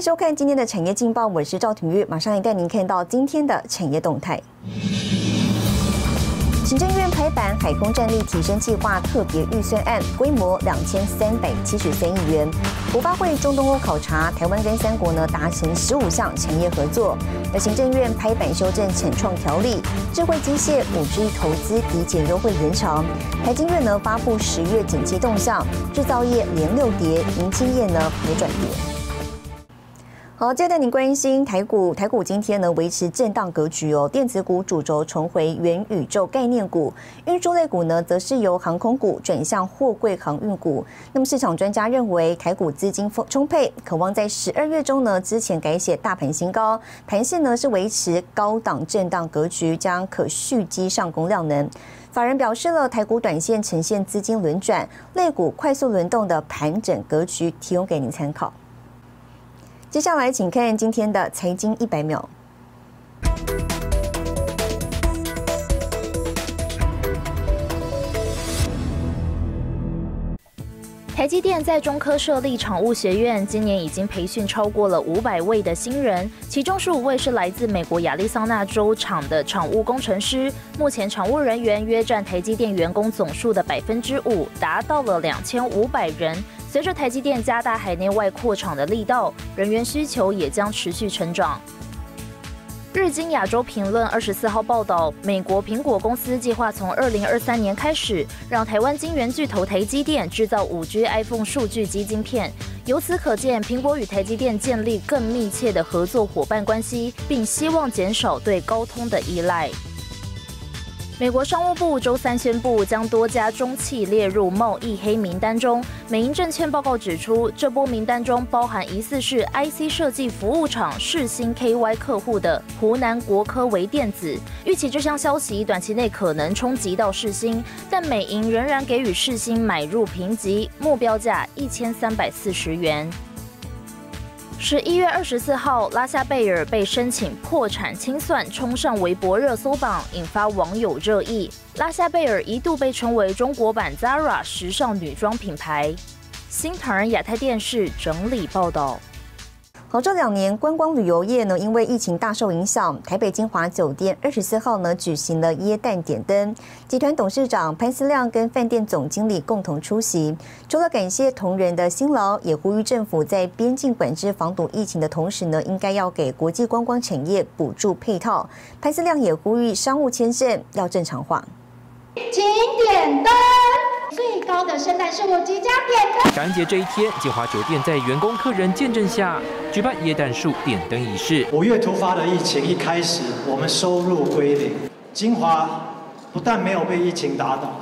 收看今天的产业劲报，我是赵廷玉，马上来带您看到今天的产业动态。行政院拍板海空战力提升计划特别预算案，规模两千三百七十三亿元。国发会中东欧考察，台湾跟三国呢达成十五项产业合作。而行政院拍板修正产创条例，智慧机械五 G 投资抵减优惠延长。台经院呢发布十月景气动向，制造业连六跌，银青业呢也转跌。好，接着带您关心台股。台股今天呢维持震荡格局哦，电子股主轴重回元宇宙概念股，运输类股呢则是由航空股转向货柜航运股。那么市场专家认为，台股资金丰充沛，渴望在十二月中呢之前改写大盘新高，盘线呢是维持高档震荡格局，将可蓄积上攻量能。法人表示了台股短线呈现资金轮转，类股快速轮动的盘整格局，提供给您参考。接下来，请看今天的财经一百秒。台积电在中科设立厂务学院，今年已经培训超过了五百位的新人，其中十五位是来自美国亚利桑那州厂的厂务工程师。目前厂务人员约占台积电员工总数的百分之五，达到了两千五百人。随着台积电加大海内外扩厂的力道，人员需求也将持续成长。日经亚洲评论二十四号报道，美国苹果公司计划从二零二三年开始，让台湾晶圆巨头台积电制造五 G iPhone 数据基晶片。由此可见，苹果与台积电建立更密切的合作伙伴关系，并希望减少对高通的依赖。美国商务部周三宣布，将多家中企列入贸易黑名单中。美银证券报告指出，这波名单中包含疑似是 IC 设计服务厂世新 KY 客户的湖南国科微电子。预期这项消息短期内可能冲击到世新，但美银仍然给予世新买入评级，目标价一千三百四十元。十一月二十四号，拉夏贝尔被申请破产清算，冲上微博热搜榜，引发网友热议。拉夏贝尔一度被称为中国版 Zara 时尚女装品牌。新唐人亚太电视整理报道。好，这两年观光旅游业呢，因为疫情大受影响。台北金华酒店二十四号呢举行了耶诞点灯，集团董事长潘思亮跟饭店总经理共同出席。除了感谢同仁的辛劳，也呼吁政府在边境管制防堵疫情的同时呢，应该要给国际观光产业补助配套。潘思亮也呼吁商务签证要正常化。请点灯。最高的圣诞树即将点灯。感恩节这一天，金华酒店在员工客人见证下举办椰蛋树点灯仪式。五月突发的疫情一开始，我们收入归零，金华不但没有被疫情打倒，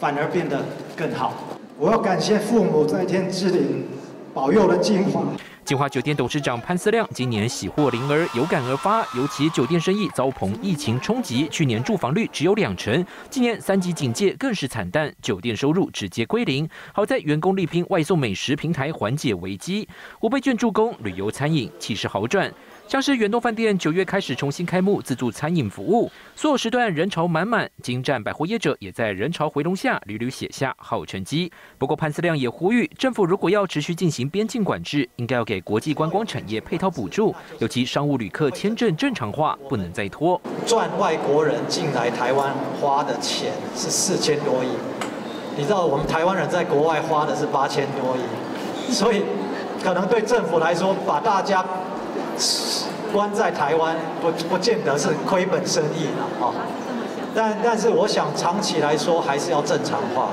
反而变得更好。我要感谢父母在天之灵保佑了金华。金华酒店董事长潘思亮今年喜获麟儿，有感而发，尤其酒店生意遭逢疫情冲击，去年住房率只有两成，今年三级警戒更是惨淡，酒店收入直接归零。好在员工力拼外送美食平台缓解危机，五倍券助攻旅游餐饮气势好转。像是远东饭店九月开始重新开幕自助餐饮服务，所有时段人潮满满，金站百货业者也在人潮回笼下屡屡写下好成绩。不过潘思亮也呼吁，政府如果要持续进行边境管制，应该要给给国际观光产业配套补助，尤其商务旅客签证正常化不能再拖。赚外国人进来台湾花的钱是四千多亿，你知道我们台湾人在国外花的是八千多亿，所以可能对政府来说，把大家。关在台湾不不见得是亏本生意了啊，但但是我想长期来说还是要正常化。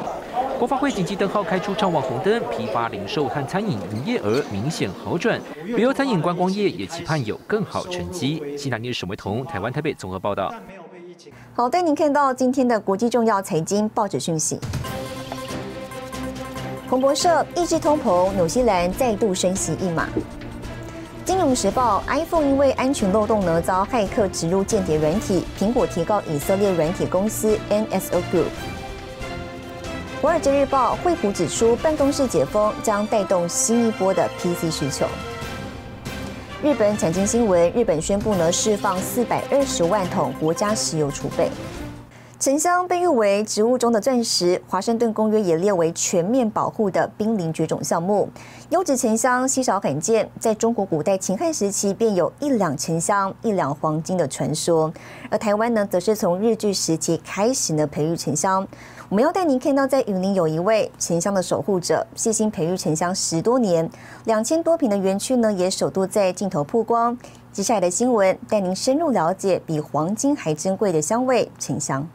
国发会紧急灯号开出畅旺红灯，批发零售和餐饮营业额明显好转，旅游餐饮观光业也期盼有更好成绩。新台电沈维彤，台湾台北综合报道。好，带您看到今天的国际重要财经报纸讯息。彭博社抑制通膨，纽西兰再度升息一码。金融时报：iPhone 因为安全漏洞呢，遭骇客植入间谍软体。苹果提告以色列软体公司 NSO Group。华尔街日报：惠普指出，办公室解封将带动新一波的 PC 需求。日本财经新闻：日本宣布呢，释放四百二十万桶国家石油储备。沉香被誉为植物中的钻石，华盛顿公约也列为全面保护的濒临绝种项目。优质沉香稀少罕见，在中国古代秦汉时期便有一两沉香一两黄金的传说。而台湾呢，则是从日据时期开始呢培育沉香。我们要带您看到，在云林有一位沉香的守护者，细心培育沉香十多年，两千多平的园区呢，也首度在镜头曝光。接下来的新闻带您深入了解比黄金还珍贵的香味沉香。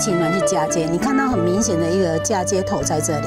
情峦去嫁接，你看到很明显的一个嫁接头在这里。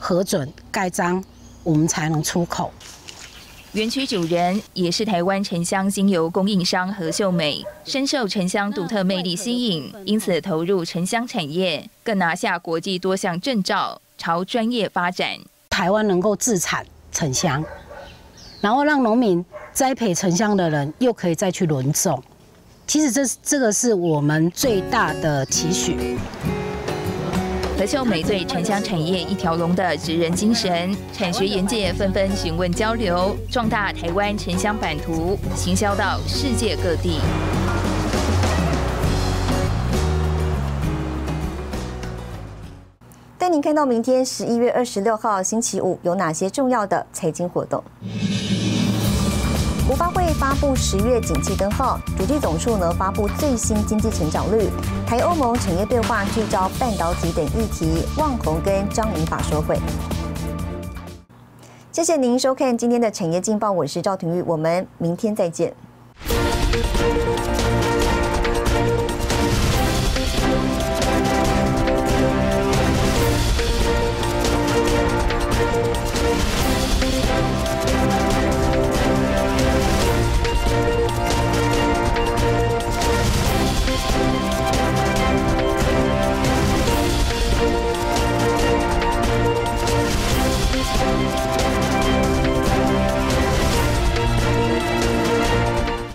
核准盖章，我们才能出口。园区主人也是台湾沉香精油供应商何秀美，深受沉香独特魅力吸引，因此投入沉香产业，更拿下国际多项证照，朝专业发展。台湾能够自产沉香，然后让农民栽培沉香的人又可以再去轮种，其实这这个是我们最大的期许。何秀美对沉香产业一条龙的职人精神，产学研界纷纷询问交流，壮大台湾沉香版图，行销到世界各地。带您看到明天十一月二十六号星期五有哪些重要的财经活动。国发会发布十月景气灯号，主计总处呢发布最新经济成长率，台欧盟产业对话聚焦半导体等议题，旺宏跟张银法说会。谢谢您收看今天的产业劲报，我是赵廷玉，我们明天再见。